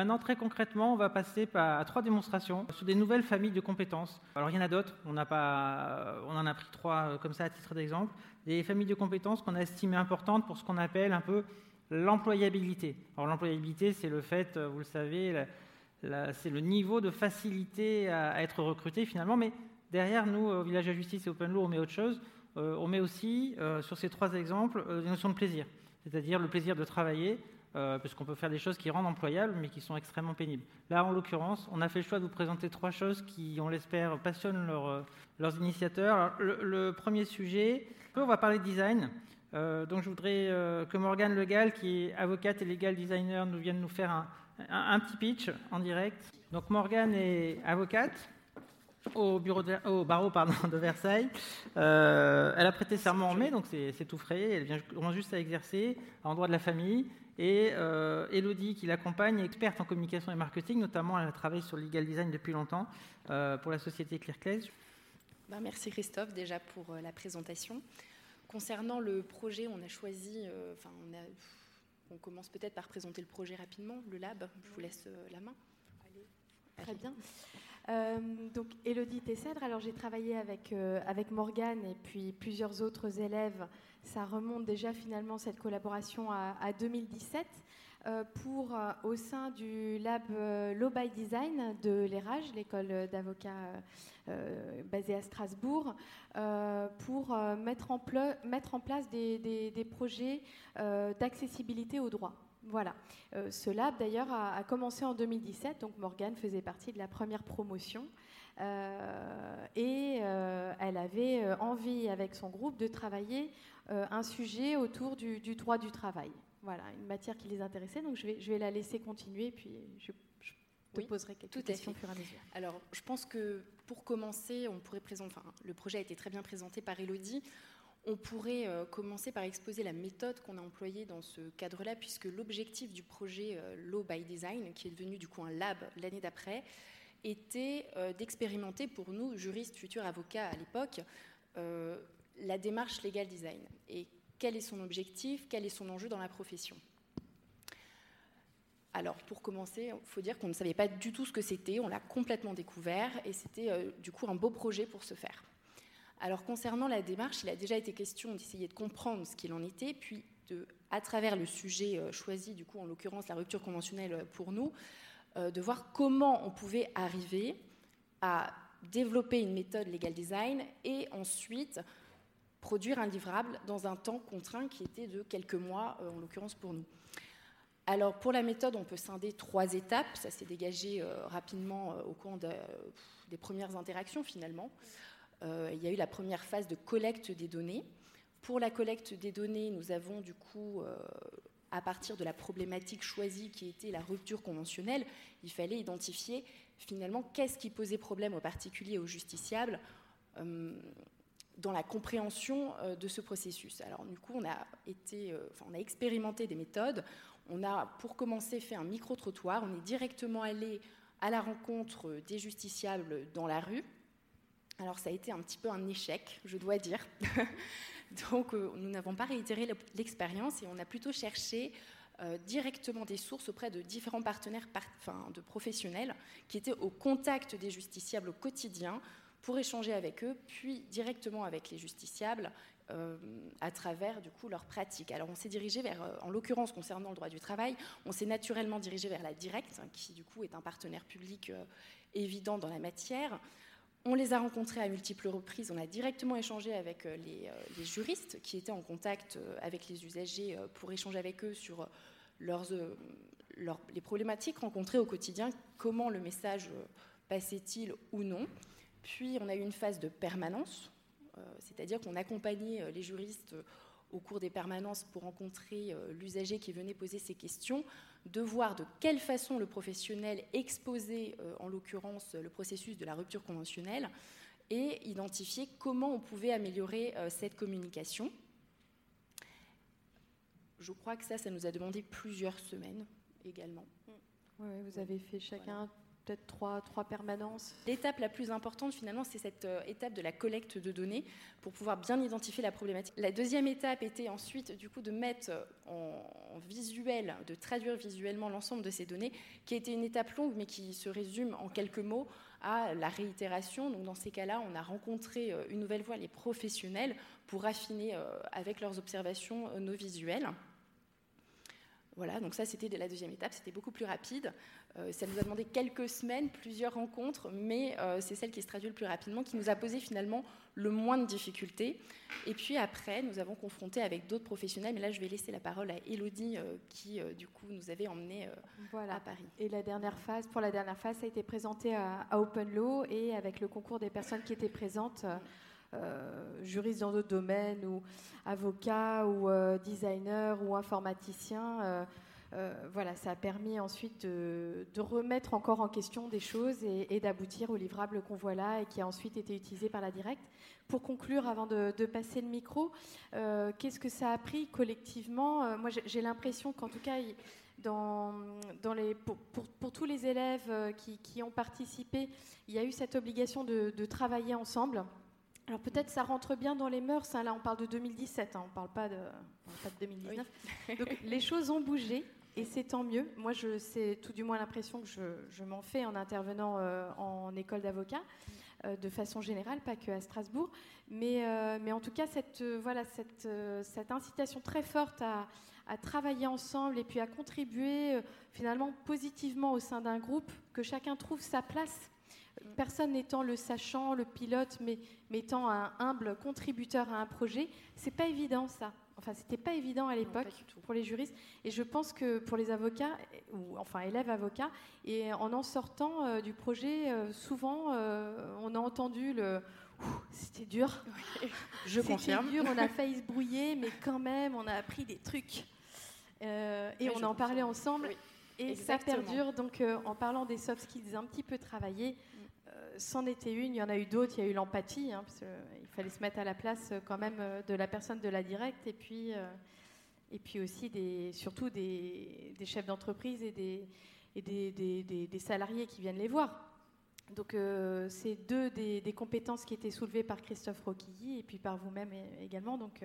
maintenant, très concrètement, on va passer à trois démonstrations sur des nouvelles familles de compétences. Alors, il y en a d'autres, on, on en a pris trois comme ça à titre d'exemple. Des familles de compétences qu'on a estimées importantes pour ce qu'on appelle un peu l'employabilité. Alors, l'employabilité, c'est le fait, vous le savez, c'est le niveau de facilité à, être recruté finalement, mais derrière nous, au Village de Justice et Open Law, on met autre chose. Euh, on met aussi, euh, sur ces trois exemples, euh, des notions de plaisir, c'est-à-dire le plaisir de travailler, puisqu'on peut faire des choses qui rendent employables, mais qui sont extrêmement pénibles. Là, en l'occurrence, on a fait le choix de vous présenter trois choses qui, on l'espère, passionnent leurs initiateurs. le, premier sujet, on va parler de design. donc, je voudrais que Morgane Legal, qui est avocate et legal designer, nous vienne nous faire un, un, petit pitch en direct. Donc Morgane est avocate au, bureau au barreau pardon, de Versailles. Euh, elle a prêté serment en mai, donc c'est tout frais. Elle vient juste à exercer en droit de la famille. Et euh, Elodie, qui l'accompagne, est experte en communication et marketing. Notamment, elle a travaillé sur le legal design depuis longtemps euh, pour la société Clear ben, merci Christophe déjà pour la présentation. Concernant le projet, on a choisi, enfin, on a on commence peut-être par présenter le projet rapidement, le lab. Je vous laisse euh, la main. Très bien. Euh, donc, Elodie Tessèdre, alors j'ai travaillé avec, euh, avec Morgane et puis plusieurs autres élèves. Ça remonte déjà finalement cette collaboration à, à 2017. Euh, pour, au sein du lab Law by Design de l'ERAGE, l'école d'avocats basée à Strasbourg, pour mettre, en mettre, en place des, projets d'accessibilité au droit. Voilà. ce lab, d'ailleurs, a, commencé en 2017, donc Morgane faisait partie de la première promotion. et elle avait envie, avec son groupe, de travailler un sujet autour du droit du travail voilà, une matière qui les intéressait. Donc je vais, je vais la laisser continuer, puis je, te poserai quelques questions au fur et à mesure. Alors, je pense que pour commencer, on pourrait présenter. Enfin, le projet a été très bien présenté par Elodie. On pourrait euh, commencer par exposer la méthode qu'on a employée dans ce cadre-là, puisque l'objectif du projet euh, Law by Design, qui est devenu du coup un lab l'année d'après, était euh, d'expérimenter pour nous, juristes, futurs avocats à l'époque, la démarche legal design. Et quel est son objectif, quel est son enjeu dans la profession? Alors, pour commencer, il faut dire qu'on ne savait pas du tout ce que c'était, on l'a complètement découvert, et c'était du coup un beau projet pour ce faire. Alors, concernant la démarche, il a déjà été question d'essayer de comprendre ce qu'il en était, puis de, à travers le sujet euh, choisi, du coup, en l'occurrence la rupture conventionnelle euh, pour nous, de voir comment on pouvait arriver à développer une méthode legal design et ensuite produire un livrable dans un temps contraint qui était de quelques mois, euh, en l'occurrence pour nous. Alors pour la méthode, on peut scinder trois étapes. Ça s'est dégagé euh, rapidement euh, au cours des premières interactions finalement. Il y a eu la première phase de collecte des données. Pour la collecte des données, nous avons du coup, à partir de la problématique choisie qui était la rupture conventionnelle, il fallait identifier finalement qu'est-ce qui posait problème aux particuliers et aux justiciables dans la compréhension euh, de ce processus. Alors du coup, on a, été, euh, on a expérimenté des méthodes. On a, pour commencer, fait un micro-trottoir. On est directement allé à la rencontre des justiciables dans la rue. Alors ça a été un petit peu un échec, je dois dire. Donc euh, nous n'avons pas réitéré l'expérience et on a plutôt cherché directement des sources auprès de différents partenaires de professionnels qui étaient au contact des justiciables au quotidien pour échanger avec eux, puis directement avec les justiciables euh, à travers du coup leurs pratiques. Alors on s'est dirigé vers, euh, en l'occurrence concernant le droit du travail, on s'est naturellement dirigé vers la Directe, hein, qui du coup est un partenaire public euh, évident dans la matière. On les a rencontrés à multiples reprises, on a directement échangé avec les, juristes qui étaient en contact avec les usagers pour échanger avec eux sur les problématiques rencontrées au quotidien, comment le message passait-il ou non? Puis on a eu une phase de permanence, euh, c'est-à-dire qu'on accompagnait euh, les juristes euh, au cours des permanences pour rencontrer l'usager qui venait poser ses questions, de voir de quelle façon le professionnel exposait, en l'occurrence, le processus de la rupture conventionnelle, et identifier comment on pouvait améliorer cette communication. Je crois que ça, ça nous a demandé plusieurs semaines également. Oui, vous avez fait chacun peut-être trois, permanences. L'étape la plus importante, finalement, c'est cette euh, étape de la collecte de données pour pouvoir bien identifier la problématique. La deuxième étape était ensuite, du coup, de mettre en, visuel, de traduire visuellement l'ensemble de ces données, qui était une étape longue, mais qui se résume en quelques mots à la réitération. Donc, dans ces cas-là, on a rencontré euh, une nouvelle fois les professionnels pour affiner euh, avec leurs observations nos visuels. Voilà, donc ça c'était la deuxième étape, c'était beaucoup plus rapide. Euh, ça nous a demandé quelques semaines, plusieurs rencontres, mais euh, c'est celle qui se traduit le plus rapidement, qui nous a posé finalement le moins de difficultés. Et puis après, nous avons confronté avec d'autres professionnels, mais là je vais laisser la parole à Elodie euh, qui du coup nous avait emmenés à Paris. Et la dernière phase, pour la dernière phase, ça a été présenté à, à Open Law et avec le concours des personnes qui étaient présentes. Euh, juristes dans d'autres domaines, ou avocats, ou euh, designers, ou informaticiens. Euh, voilà, ça a permis ensuite de, remettre encore en question des choses et, d'aboutir au livrable qu'on voit là et qui a ensuite été utilisé par la directe. Pour conclure, avant de, passer le micro, qu'est-ce que ça a pris collectivement Moi, j'ai l'impression qu'en tout cas, pour, tous les élèves qui, ont participé, il y a eu cette obligation de travailler ensemble. Alors peut-être ça rentre bien dans les mœurs, hein. là on parle de 2017, hein. on ne parle pas de, pas de 2019. Donc les choses ont bougé et c'est tant mieux. Moi, c'est tout du moins l'impression que je, m'en fais en intervenant euh, en école d'avocat, euh, de façon générale, pas que à Strasbourg. Mais, euh, mais en tout cas, cette, voilà, cette, cette incitation très forte à, à, travailler ensemble et puis à contribuer finalement positivement au sein d'un groupe, que chacun trouve sa place personne n'étant le sachant, le pilote, mais, étant un humble contributeur à un projet, c'est pas évident ça. Enfin, c'était pas évident à l'époque pour les juristes. Et je pense que pour les avocats, ou enfin élèves avocats, et en en sortant euh, du projet, euh, souvent euh, on a entendu le c'était dur. je confirme. C'était dur, on a failli se brouiller, mais quand même, on a appris des trucs. et on en parlait ensemble. Et ça perdure. Donc, en parlant des soft skills un petit peu travaillés, c'en était une, il y en a eu d'autres, il y a eu l'empathie, hein, parce il fallait se mettre à la place euh, quand même euh, de la personne de la directe, et puis, euh, et puis aussi des, surtout des, chefs d'entreprise et, des, et des, des, salariés qui viennent les voir. Donc c'est deux des, compétences qui étaient soulevées par Christophe Roquilly et puis par vous-même également. Donc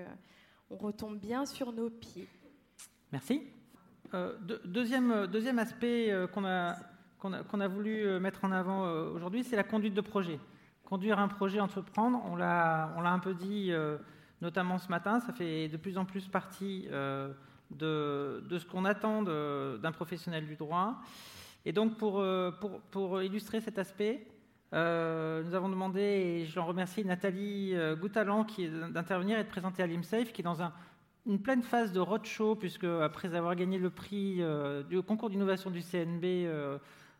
on retombe bien sur nos pieds. Merci. Deuxième, deuxième aspect qu'on a qu'on a, voulu euh, mettre en avant euh, aujourd'hui, c'est la conduite de projet. Conduire un projet, entreprendre, on l'a un peu dit euh, notamment ce matin, ça fait de plus en plus partie de, ce qu'on attend d'un professionnel du droit. Et donc pour, illustrer cet aspect, nous avons demandé, et je l'en remercie, Nathalie Goutalan d'intervenir et de présenter à l'IMSAFE, qui est dans une pleine phase de roadshow, puisque après avoir gagné le prix du concours d'innovation du CNB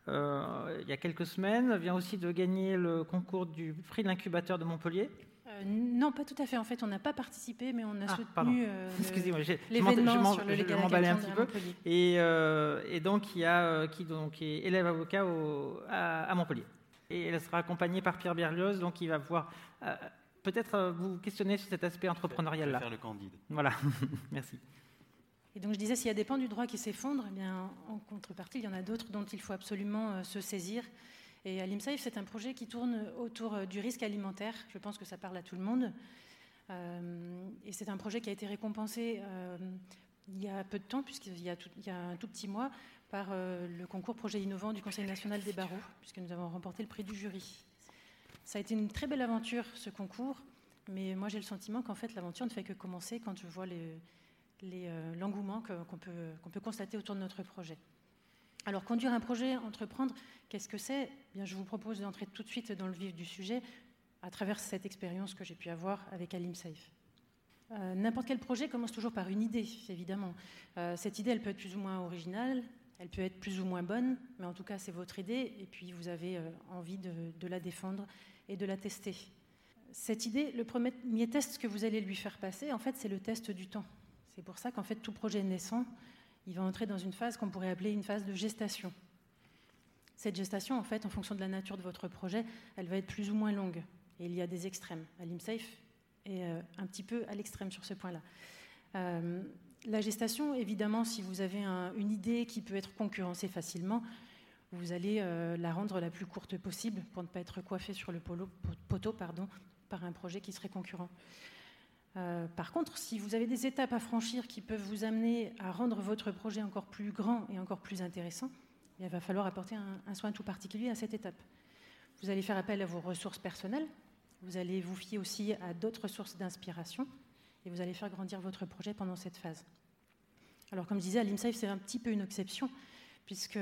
euh, il y a quelques semaines, vient aussi de gagner le concours du prix de l'incubateur de Montpellier. Euh, non, pas tout à fait. En fait, on n'a pas participé, mais on a ah, soutenu euh, l'événement sur le légal un petit peu. Et, et, donc, il y a qui donc est élève avocat au, à, Montpellier. Et elle sera accompagnée par Pierre Berlioz, donc il va pouvoir peut-être vous questionner sur cet aspect entrepreneurial-là. Faire le candide. Voilà, merci. Et donc je disais, s'il y a des pans du droit qui s'effondrent, eh bien, en contrepartie, il y en a d'autres dont il faut absolument euh, se saisir. Et à l'IMSAIF, c'est un projet qui tourne autour euh, du risque alimentaire. Je pense que ça parle à tout le monde. Euh, et c'est un projet qui a été récompensé il y a peu de temps, puisqu'il y, y, a un tout petit mois, par le concours projet innovant du Conseil national des barreaux, puisque nous avons remporté le prix du jury. Ça a été une très belle aventure, ce concours, mais moi j'ai le sentiment qu'en fait l'aventure ne fait que commencer quand je vois euh, l'engouement qu'on peut, constater autour de notre projet. Alors, conduire un projet, entreprendre, qu'est-ce que c'est? Eh Je vous propose d'entrer tout de suite dans le vif du sujet à travers cette expérience que j'ai pu avoir avec Alimsafe. Euh, N'importe quel projet commence toujours par une idée, évidemment. Euh, cette idée, elle peut être plus ou moins originale, elle peut être plus ou moins bonne, mais en tout cas, c'est votre idée, et puis vous avez euh, envie de, la défendre et de la tester. Cette idée, le premier test que vous allez lui faire passer, en fait, c'est le test du temps. C'est pour ça qu'en fait, tout projet naissant, il va entrer dans une phase qu'on pourrait appeler une phase de gestation. Cette gestation, en fait, en fonction de la nature de votre projet, elle va être plus ou moins longue. Et il y a des extrêmes. Alimsafe est euh, un petit peu à l'extrême sur ce point-là. Euh, la gestation, évidemment, si vous avez une idée qui peut être concurrencée facilement, vous allez la rendre la plus courte possible pour ne pas être coiffé sur le poteau pardon, par un projet qui serait concurrent. par contre, si vous avez des étapes à franchir qui peuvent vous amener à rendre votre projet encore plus grand et encore plus intéressant, il va falloir apporter un, soin tout particulier à cette étape. Vous allez faire appel à vos ressources personnelles, vous allez vous fier aussi à d'autres sources d'inspiration et vous allez faire grandir votre projet pendant cette phase. Alors comme je disais, Alimsafe, c'est un petit peu une exception, puisque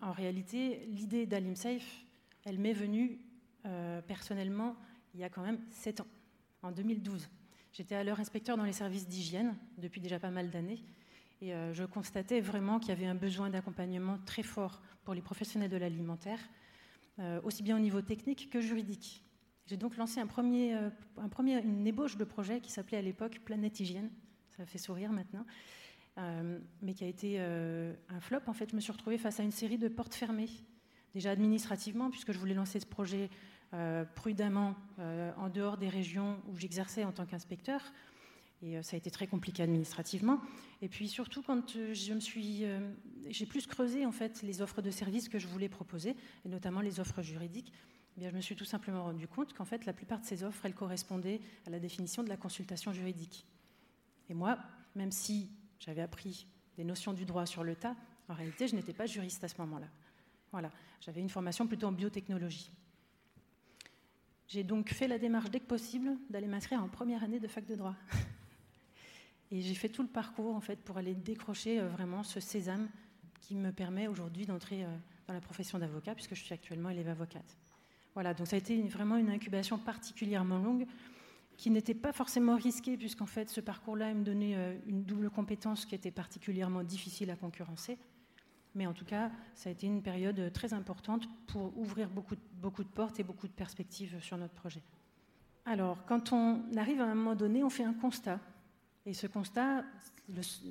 en réalité, l'idée d'Alimsafe, elle m'est venue euh, personnellement il y a quand même 7 ans, en 2012. J'étais alors inspecteur dans les services d'hygiène depuis déjà pas mal d'années, et euh, je constatais vraiment qu'il y avait un besoin d'accompagnement très fort pour les professionnels de l'alimentaire, euh, aussi bien au niveau technique que juridique. J'ai donc lancé un premier, euh, un premier, une ébauche de projet qui s'appelait à l'époque Planète Hygiène. Ça fait sourire maintenant. Mais qui a été un flop. En fait, je me suis retrouvée face à une série de portes fermées. Déjà administrativement, puisque je voulais lancer ce projet prudemment en dehors des régions où j'exerçais en tant qu'inspecteur. Et euh, ça a été très compliqué administrativement. Et puis surtout, quand euh, je me suis, euh, j'ai plus creusé en fait les offres de services que je voulais proposer, et notamment les offres juridiques. Eh bien, je me suis tout simplement rendu compte qu'en fait, la plupart de ces offres, elles correspondaient à la définition de la consultation juridique. Et moi, même si j'avais appris des notions du droit sur le tas, en réalité, je n'étais pas juriste à ce moment-là. Voilà, j'avais une formation plutôt en biotechnologie. J'ai donc fait la démarche dès que possible d'aller m'inscrire en première année de fac de droit. Et j'ai fait tout le parcours en fait pour aller décrocher euh, vraiment ce sésame qui me permet aujourd'hui d'entrer euh, dans la profession d'avocat puisque je suis actuellement élève avocate. Voilà, donc ça a été vraiment une incubation particulièrement longue qui n'était pas forcément risquée puisqu'en fait ce parcours-là me donnait euh, une double compétence qui était particulièrement difficile à concurrencer. Mais en tout cas, ça a été une période très importante pour ouvrir beaucoup, beaucoup de portes et beaucoup de perspectives sur notre projet. Alors, quand on arrive à un moment donné, on fait un constat. Et ce constat,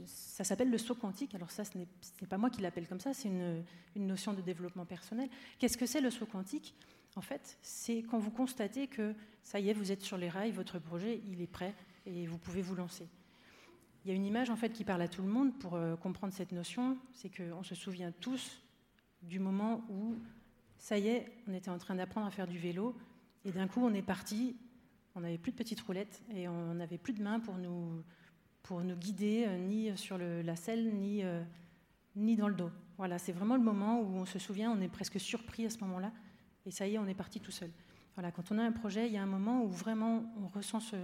ça s'appelle le saut quantique. Alors ça, ce n'est pas moi qui l'appelle comme ça, c'est une, notion de développement personnel. Qu'est-ce que c'est le saut quantique? En fait, c'est quand vous constatez que ça y est, vous êtes sur les rails, votre projet, il est prêt et vous pouvez vous lancer. Il y a une image en fait qui parle à tout le monde pour euh, comprendre cette notion, c'est qu'on se souvient tous du moment où ça y est, on était en train d'apprendre à faire du vélo et d'un coup on est parti, on n'avait plus de petites roulettes et on n'avait plus de main pour nous pour nous guider, euh, ni sur la selle, ni, euh, ni dans le dos. Voilà, c'est vraiment le moment où on se souvient, on est presque surpris à ce moment-là, et ça y est, on est parti tout seul. Voilà, quand on a un projet, il y a un moment où vraiment on ressent ce,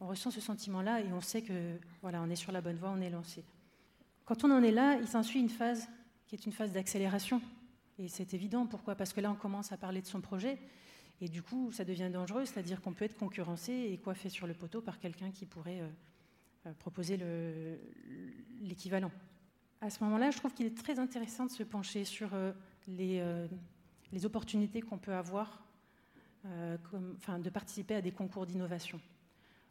on ressent ce sentiment-là et on sait que voilà, on est sur la bonne voie, on est lancé. Quand on en est là, il s'ensuit une phase qui est une phase d'accélération. Et c'est évident, pourquoi? Parce que là, on commence à parler de son projet, et du coup, ça devient dangereux, c'est-à-dire qu'on peut être concurrencé et coiffé sur le poteau par quelqu'un qui pourrait euh, euh, proposer l'équivalent. À ce moment-là, je trouve qu'il est très intéressant de se pencher sur euh, les, opportunités qu'on peut avoir, comme, de participer à des concours d'innovation.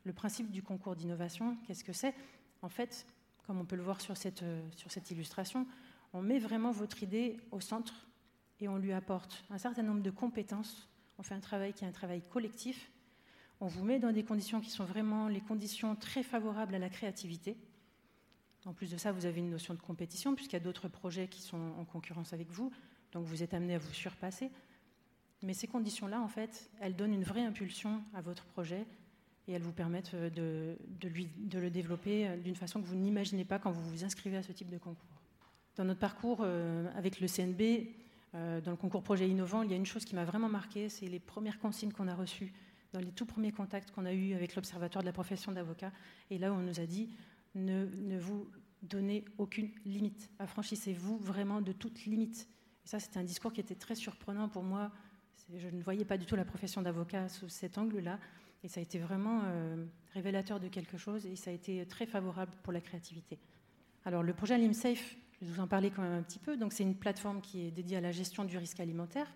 Le principe du concours d'innovation, qu'est-ce que c'est? En fait, comme on peut le voir sur cette illustration, on met vraiment votre idée au centre et on lui apporte un certain nombre de compétences. On fait un travail qui est un travail collectif on vous met dans des conditions qui sont vraiment les conditions très favorables à la créativité. En plus de ça, vous avez une notion de compétition, puisqu'il y a d'autres projets qui sont en concurrence avec vous, donc vous êtes amené à vous surpasser. Mais ces conditions-là, en fait, elles donnent une vraie impulsion à votre projet et elles vous permettent de, de le développer d'une façon que vous n'imaginez pas quand vous vous inscrivez à ce type de concours. Dans notre parcours euh, avec le CNB, euh, dans le concours projet innovant, il y a une chose qui m'a vraiment marqué, c'est les premières consignes qu'on a reçues dans les tout premiers contacts qu'on a eus avec l'Observatoire de la profession d'avocat, et là on nous a dit ne, ne vous donnez aucune limite, affranchissez-vous vraiment de toute limite. Et ça, c'était un discours qui était très surprenant pour moi. Je ne voyais pas du tout la profession d'avocat sous cet angle-là, et ça a été vraiment euh, révélateur de quelque chose, et ça a été très favorable pour la créativité. Alors, le projet LimSafe, je vais vous en parler quand même un petit peu. Donc, c'est une plateforme qui est dédiée à la gestion du risque alimentaire.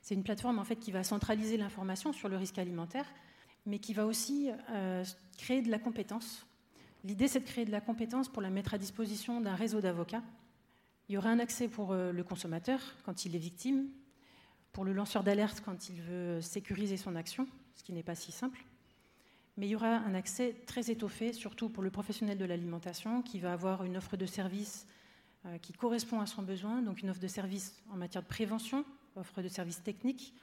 C'est une plateforme en fait qui va centraliser l'information sur le risque alimentaire, mais qui va aussi euh, créer de la compétence. L'idée, c'est de créer de la compétence pour la mettre à disposition d'un réseau d'avocats. Il y aura un accès pour euh, le consommateur quand il est victime, pour le lanceur d'alerte quand il veut sécuriser son action, ce qui n'est pas si simple. Mais il y aura un accès très étoffé, surtout pour le professionnel de l'alimentation, qui va avoir une offre de service qui correspond à son besoin, donc une offre de service en matière de prévention, offre de services techniques.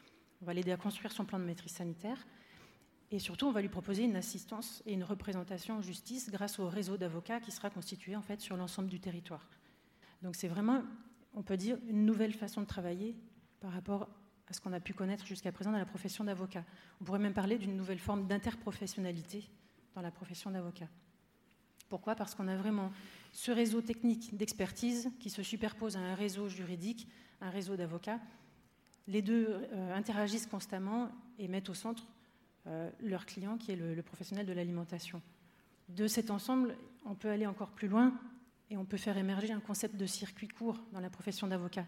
On va l'aider à construire son plan de maîtrise sanitaire. Et surtout, on va lui proposer une assistance et une représentation en justice grâce au réseau d'avocats qui sera constitué en fait sur l'ensemble du territoire. Donc c'est vraiment, on peut dire, une nouvelle façon de travailler par rapport à ce qu'on a pu connaître jusqu'à présent dans la profession d'avocat. On pourrait même parler d'une nouvelle forme d'interprofessionnalité dans la profession d'avocat. Pourquoi? Parce qu'on a vraiment ce réseau technique d'expertise qui se superpose à un réseau juridique, un réseau d'avocats. Les deux euh, interagissent constamment et mettent au centre euh, leur client qui est le, professionnel de l'alimentation. De cet ensemble, on peut aller encore plus loin et on peut faire émerger un concept de circuit court dans la profession d'avocat.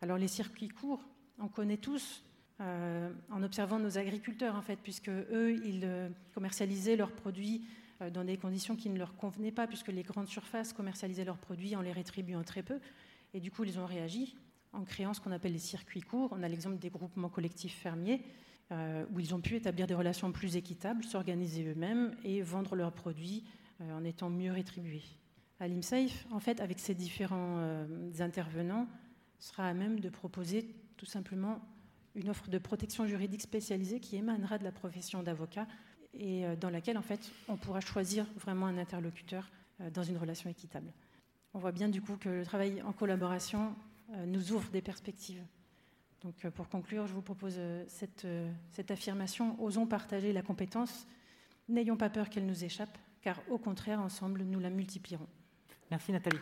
Alors les circuits courts, on connaît tous euh, en observant nos agriculteurs en fait, puisque eux, ils commercialisaient leurs produits dans des conditions qui ne leur convenaient pas, puisque les grandes surfaces commercialisaient leurs produits en les rétribuant très peu. Et du coup, ils ont réagi en créant ce qu'on appelle les circuits courts. On a l'exemple des groupements collectifs fermiers euh, où ils ont pu établir des relations plus équitables, s'organiser eux-mêmes et vendre leurs produits euh, en étant mieux rétribués. À l'IMSAFE, en fait, avec ces différents euh, intervenants, sera à même de proposer tout simplement une offre de protection juridique spécialisée qui émanera de la profession d'avocat et dans laquelle en fait on pourra choisir vraiment un interlocuteur dans une relation équitable. On voit bien du coup que le travail en collaboration nous ouvre des perspectives. Donc, euh, pour conclure, je vous propose euh, cette, euh, cette affirmation osons partager la compétence, n'ayons pas peur qu'elle nous échappe, car au contraire, ensemble, nous la multiplierons. Merci Nathalie.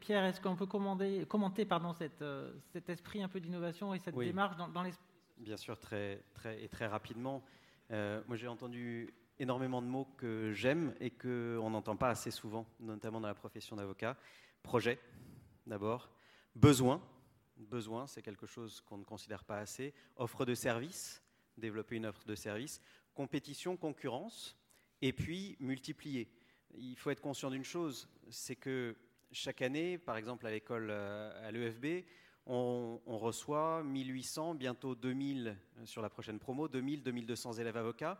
Pierre, est-ce qu'on peut commenter pardon, cette, cet esprit un peu d'innovation et cette démarche dans, l'esprit? Bien sûr, très, très, et très rapidement. Moi, j'ai entendu énormément de mots que j'aime et qu'on n'entend pas assez souvent, notamment dans la profession d'avocat. Projet, d'abord. Besoin, besoin, c'est quelque chose qu'on ne considère pas assez. Offre de service, développer une offre de service. Compétition, concurrence, et puis multiplier. Il faut être conscient d'une chose, c'est que chaque année, par exemple à l'école, euh, à l'EFB, on, on, reçoit 1800, bientôt 2000 euh, sur la prochaine promo, 2000, 2200 élèves avocats.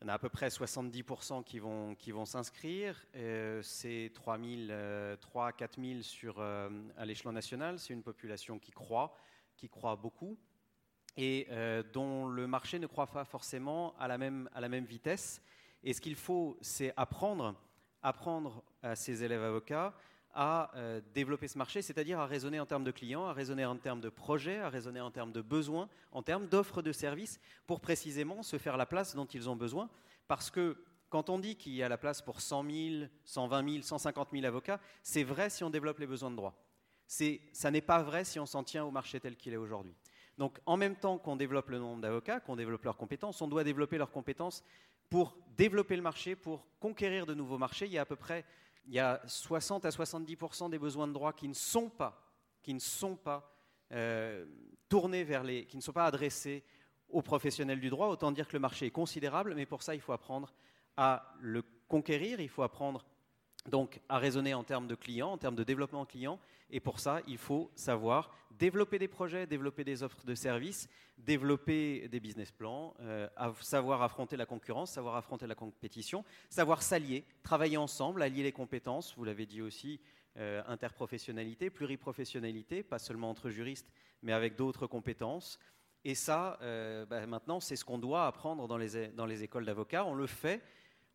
Il y en a à peu près 70% qui vont, qui vont s'inscrire. Euh, c'est 3 3 4 000 sur, euh, à l'échelon national. C'est une population qui croît, qui croît beaucoup et dont le marché ne croît pas forcément à la même, à la même vitesse. Et ce qu'il faut, c'est apprendre, apprendre à ces élèves avocats à euh, développer ce marché, c'est-à-dire à raisonner en termes de clients, à raisonner en termes de projets, à raisonner en termes de besoins, en termes d'offres de services, pour précisément se faire la place dont ils ont besoin. Parce que quand on dit qu'il y a la place pour 100 000, 120 000, 150 000 avocats, c'est vrai si on développe les besoins de droit. Ça n'est pas vrai si on s'en tient au marché tel qu'il est aujourd'hui. Donc en même temps qu'on développe le nombre d'avocats, qu'on développe leurs compétences, on doit développer leurs compétences pour développer le marché, pour conquérir de nouveaux marchés. Il y a à peu près il y a 60 à 70% des besoins de droit qui ne sont pas, qui ne sont pas euh, tournés vers les, qui ne sont pas adressés aux professionnels du droit. Autant dire que le marché est considérable, mais pour ça, il faut apprendre à le conquérir, il faut apprendre donc à raisonner en termes de clients, en termes de développement client, et pour ça, il faut savoir développer des projets, développer des offres de services, développer des business plans, euh, savoir affronter la concurrence, savoir affronter la compétition, savoir s'allier, travailler ensemble, allier les compétences, vous l'avez dit aussi, euh, interprofessionnalité, pluriprofessionnalité, pas seulement entre juristes, mais avec d'autres compétences. Et ça, euh, bah, maintenant, c'est ce qu'on doit apprendre dans les, dans les écoles d'avocats. On le fait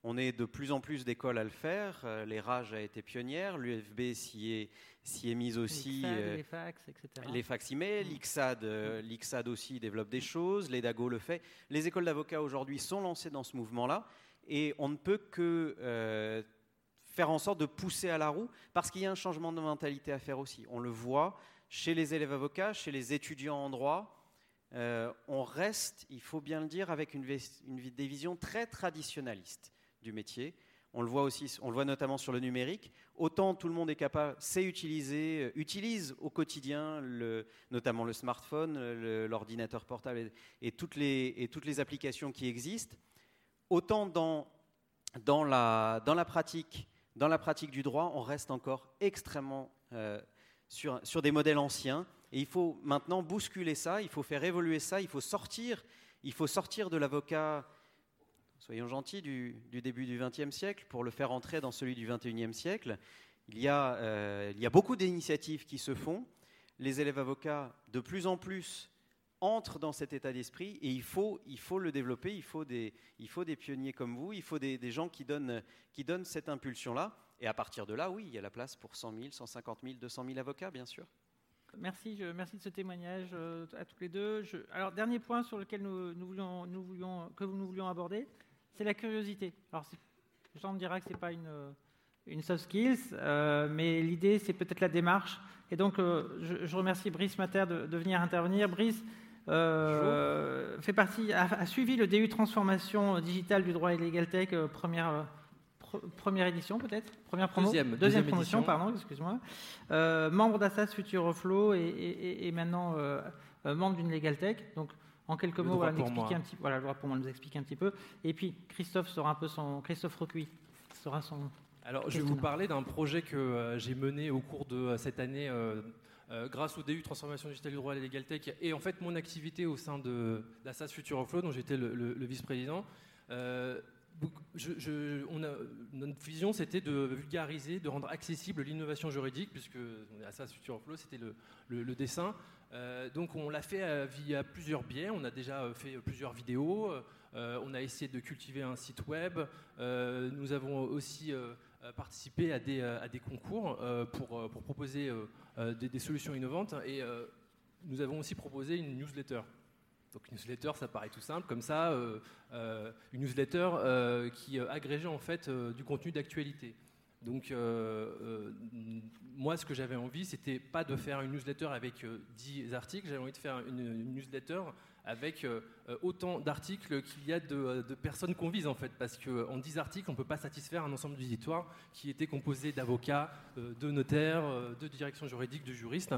on est de plus en plus d'écoles à le faire. Euh, les RAGE a été pionnière, l'UFB s'y est, est mise aussi. Euh, les fax, etc. Les fax email, l'IXAD, euh, l'IXAD aussi développe des choses, l'EDAGO le fait. Les écoles d'avocats aujourd'hui sont lancées dans ce mouvement-là et on ne peut que faire en sorte de pousser à la roue parce qu'il y a un changement de mentalité à faire aussi. On le voit chez les élèves avocats, chez les étudiants en droit. on reste, il faut bien le dire, avec une, une, des visions très traditionnalistes du métier. On le voit aussi, on le voit notamment sur le numérique. Autant tout le monde est capable, sait utiliser, euh, utilise au quotidien, le, notamment le smartphone, l'ordinateur portable et, toutes les, applications qui existent. Autant dans, dans, la, dans, la pratique, dans la pratique du droit, on reste encore extrêmement euh, sur, sur des modèles anciens. Et il faut maintenant bousculer ça, il faut faire évoluer ça, il faut sortir, il faut sortir de l'avocat soyons gentils, du, début du XXe siècle pour le faire entrer dans celui du XXIe siècle. Il y a, il y a beaucoup d'initiatives qui se font. Les élèves avocats, de plus en plus, entrent dans cet état d'esprit et il faut, le développer. Il faut des, pionniers comme vous. Il faut des, gens qui donnent, cette impulsion-là. Et à partir de là, oui, il y a la place pour 100 000, 150 000, 200 000 avocats, bien sûr. Merci, de ce témoignage euh, à tous les deux. Alors, dernier point sur lequel nous voulions, que nous voulions aborder, c'est la curiosité. Alors, Jean me dira que ce n'est pas une, une, soft skills, euh, mais l'idée, c'est peut-être la démarche. Et donc, euh, je, je, remercie Brice Mater de, de venir intervenir. Brice euh, fait partie, a, a, suivi le DU Transformation digitale du droit et Legal Tech, première première édition peut-être? Première promo? Deuxième, deuxième, deuxième promotion, édition. pardon, excuse-moi. Euh, membre d'Assas Future Flow et, et, et maintenant euh, membre d'une Legal Tech. Donc, en quelques Le mots, voilà, nous expliquer moi. un petit, voilà, le droit pour moi nous expliquer un petit peu. Et puis, Christophe sera un peu son, Christophe Recuit sera son. Alors, je vais vous parler d'un projet que euh, j'ai mené au cours de euh, cette année euh, grâce au DU Transformation Digitale du Droit et Legal Tech et en fait mon activité au sein de d'Assas Future Flow, dont j'étais le, le, le vice-président. Euh, notre vision, c'était de vulgariser, de rendre accessible l'innovation juridique, puisque Assas Future Flow, c'était le, dessin. Euh, donc, on l'a fait euh, via plusieurs biais. On a déjà fait plusieurs vidéos. Euh, on a essayé de cultiver un site web. Euh, nous avons aussi euh, participé à des, à concours euh, pour, proposer euh, des, solutions innovantes. Et nous avons aussi proposé une newsletter. Donc newsletter, ça paraît tout simple, comme ça, euh, euh, une newsletter euh, qui agrégeait en fait du contenu d'actualité. Donc moi, ce que j'avais envie, c'était pas de faire une newsletter avec 10 articles, j'avais envie de faire une, une newsletter avec autant d'articles qu'il y a de, personnes qu'on vise en fait, parce qu'en 10 articles, on ne peut pas satisfaire un ensemble d'auditoire qui était composé d'avocats, de notaires, de directions juridiques, de juristes.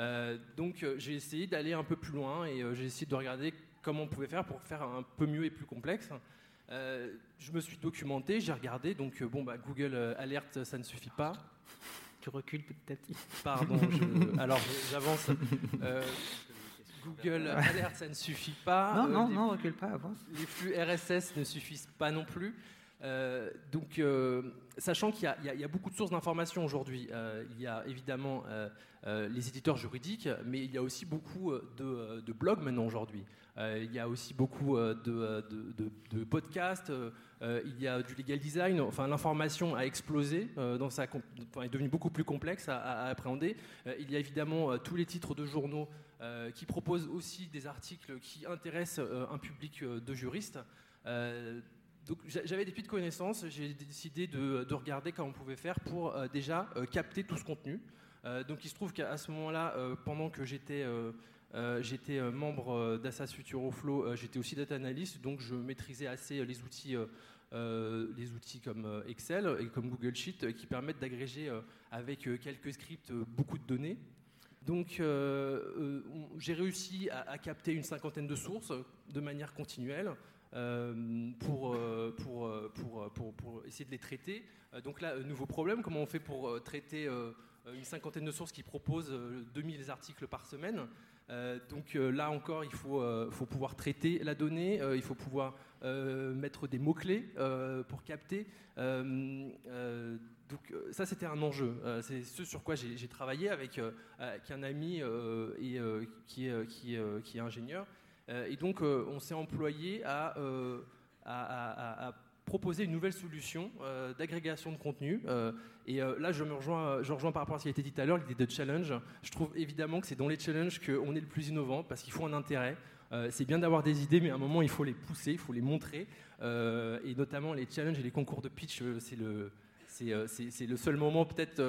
Euh, donc j'ai essayé d'aller un peu plus loin et j'ai essayé de regarder comment on pouvait faire pour faire un peu mieux et plus complexe. Euh, je me suis documenté, j'ai regardé, donc bon, bah, Google Alert, ça ne suffit pas. Tu recules petit à petit. Pardon, je, alors j'avance. Euh, Google Alert, ça ne suffit pas. Non, non, euh, non, recule pas, avance. Les flux RSS ne suffisent pas non plus. Euh, donc, euh, sachant qu'il y, a beaucoup de sources d'informations aujourd'hui, euh, il y a évidemment les éditeurs juridiques, mais il y a aussi beaucoup de, blogs maintenant aujourd'hui. il y a aussi beaucoup de, podcasts. il y a du legal design. Enfin, l'information a explosé. dans sa, est devenue beaucoup plus complexe à, appréhender. il y a évidemment tous les titres de journaux qui propose aussi des articles qui intéressent un public de juristes. J'avais des petites connaissances, j'ai décidé de, de, regarder comment on pouvait faire pour déjà capter tout ce contenu. donc il se trouve qu'à ce moment-là, pendant que j'étais membre d'Assas Futuro Flow, j'étais aussi data analyst, donc je maîtrisais assez les outils euh, les outils comme Excel et comme Google Sheet qui permettent d'agréger euh, avec quelques scripts beaucoup de données. Donc euh, j'ai réussi à, capter une cinquantaine de sources de manière continuelle euh, pour, pour, pour, pour, essayer de les traiter. donc là, nouveau problème, comment on fait pour traiter une cinquantaine de sources qui proposent 2000 articles par semaine? Euh, donc euh, là encore, il faut, euh, pouvoir traiter la donnée, il faut pouvoir mettre des mots-clés pour capter. donc ça, c'était un enjeu. c'est ce sur quoi j'ai travaillé avec, un ami qui, est, ingénieur. Et donc, on s'est employé à, à, proposer une nouvelle solution euh, d'agrégation de contenu. Euh, et euh, là, je me rejoins, je rejoins par rapport à ce qui a été dit tout à l'heure, l'idée de challenge. Je trouve évidemment que c'est dans les challenges qu'on est le plus innovant parce qu'il faut un intérêt. c'est bien d'avoir des idées, mais à un moment, il faut les pousser, il faut les montrer. et notamment les challenges et les concours de pitch, c'est le, c'est le seul moment, peut-être,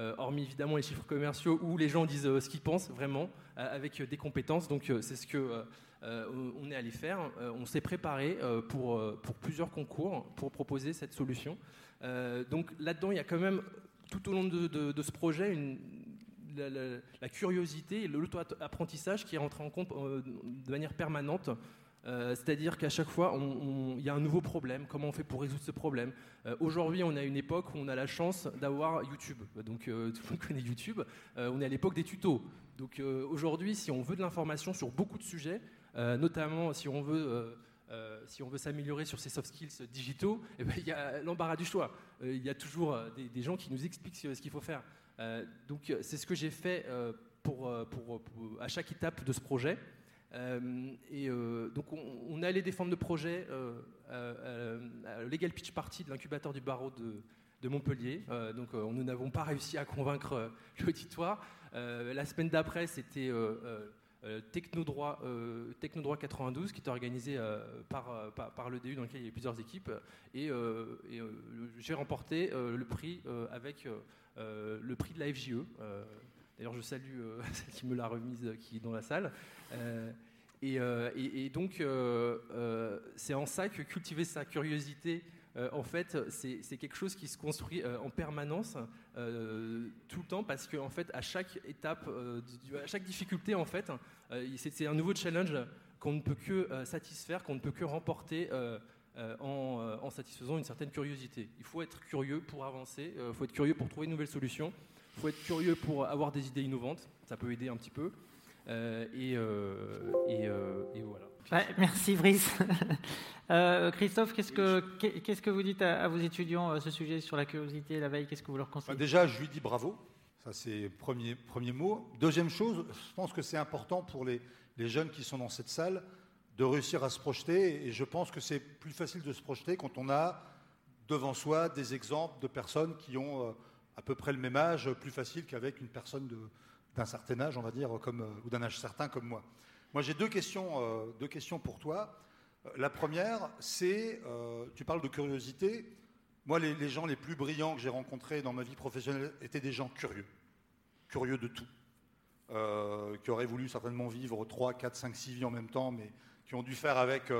euh, hormis évidemment les chiffres commerciaux, où les gens disent euh, ce qu'ils pensent vraiment, euh, avec des compétences. Donc, c'est ce que on est allé faire. on s'est préparé pour, plusieurs concours pour proposer cette solution. donc, là-dedans, il y a quand même, tout au long de, ce projet, la, curiosité et l'auto-apprentissage qui est rentré en compte de manière permanente euh, C'est-à-dire qu'à chaque fois, il y a un nouveau problème. Comment on fait pour résoudre ce problème euh, Aujourd'hui, on a une époque où on a la chance d'avoir YouTube. Donc, euh, tout le monde connaît YouTube. on est à l'époque des tutos. Donc, aujourd'hui, si on veut de l'information sur beaucoup de sujets, notamment si on veut si on veut s'améliorer sur ces soft skills digitaux, eh ben, il y a l'embarras du choix. il y a toujours des, gens qui nous expliquent ce, qu'il faut faire. donc c'est ce que j'ai fait pour, à chaque étape de ce projet. Et donc on, allait défendre le projet à Legal Pitch Party de l'incubateur du barreau de, Montpellier. Euh, donc euh, nous n'avons pas réussi à convaincre euh, l'auditoire. la semaine d'après, c'était Technodroit, Technodroit 92 qui était organisé par, par, le dans lequel il y avait plusieurs équipes. Et, j'ai remporté le prix avec le prix de la FJE. D'ailleurs, je salue celle qui me l'a remise, qui est dans la salle. Et, et, donc, c'est en ça que cultiver sa curiosité euh, en fait, c'est quelque chose qui se construit euh, en permanence, euh, tout le temps, parce qu'en fait, à chaque étape, à chaque difficulté, en fait, c'est un nouveau challenge qu'on ne peut que satisfaire, qu'on ne peut que remporter. En, satisfaisant une certaine curiosité. Il faut être curieux pour avancer, il faut être curieux pour trouver une nouvelle solution, il faut être curieux pour avoir des idées innovantes, ça peut aider un petit peu. et, voilà merci Brice. Euh, Christophe, qu'est-ce que, qu'est-ce que vous dites à, vos étudiants à euh, ce sujet sur la curiosité et la veille Qu'est-ce que vous leur conseillez? Bah, Déjà, je lui dis bravo. Ça, c'est le premier, premier mot. Deuxième chose, je pense que c'est important pour les, les, jeunes qui sont dans cette salle de réussir à se projeter. Et je pense que c'est plus facile de se projeter quand on a devant soi des exemples de personnes qui ont euh, à peu près le même âge, plus facile qu'avec une personne d'un certain âge, on va dire, comme, ou d'un âge certain comme moi. Moi, j'ai deux questions, euh, deux questions pour toi. Euh, la première, c'est, euh, tu parles de curiosité. Moi, les, gens les plus brillants que j'ai rencontrés dans ma vie professionnelle étaient des gens curieux, curieux de tout, qui auraient voulu certainement vivre 3, 4, 5, 6 vies en même temps, mais qui ont dû faire avec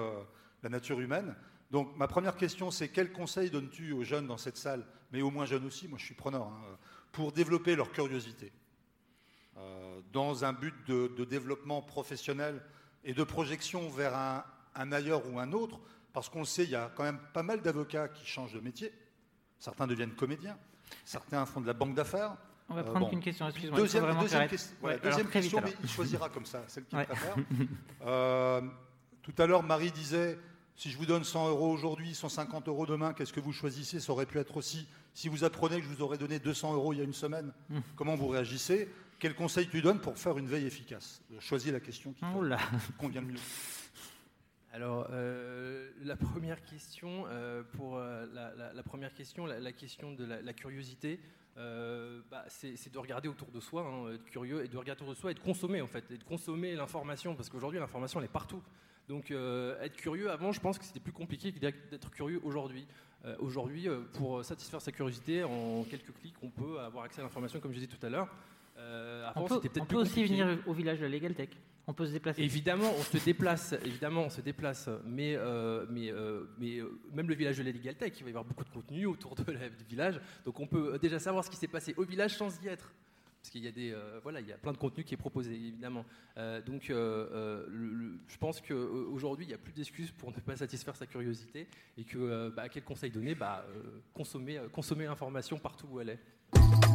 la nature humaine. Donc, ma première question, c'est quel conseil donnes-tu aux jeunes dans cette salle, mais aux moins jeunes aussi, moi je suis preneur, hein, pour développer leur curiosité euh, dans un but de, développement professionnel et de projection vers un, ailleurs ou un autre, parce qu'on le sait, il y a quand même pas mal d'avocats qui changent de métier. Certains deviennent comédiens, certains font de la banque d'affaires. On va prendre euh, une question, excuse-moi. Deuxième, deuxième, deuxième question, mais il choisira comme ça, celle qu'il préfère. Euh, tout à l'heure, Marie disait si je vous donne 100 euros aujourd'hui, 150 euros demain, qu'est-ce que vous choisissez? Ça aurait pu être aussi, si vous apprenez que je vous aurais donné 200 euros il y a une semaine, hmm. comment vous réagissez? Quel conseil tu donnes pour faire une veille efficace? Choisis la question qui te convient le mieux. Alors, euh, la première question, euh, pour euh, la, première question, la, question de la, curiosité, bah, c'est de regarder autour de soi, hein, être curieux et de regarder autour de soi et de consommer en fait, et de consommer l'information parce qu'aujourd'hui l'information elle est partout. Donc, être curieux avant, je pense que c'était plus compliqué que d'être curieux aujourd'hui. aujourd'hui, pour satisfaire sa curiosité, en quelques clics, on peut avoir accès à l'information comme je disais tout à l'heure. Euh, on peut, aussi venir au village de la Legal Tech. On peut se déplacer. Évidemment, on se déplace. évidemment, on se déplace. Mais, euh, mais, euh, mais même le village de la Legal Tech, il va y avoir beaucoup de contenu autour de la, du village. Donc, on peut déjà savoir ce qui s'est passé au village sans y être. Parce qu'il y a des, voilà, il y a plein de contenu qui est proposé, évidemment. donc, je pense qu'aujourd'hui, il n'y a plus d'excuses pour ne pas satisfaire sa curiosité et que, bah, quel conseil donner? Bah, consommer, consommer l'information partout où elle est.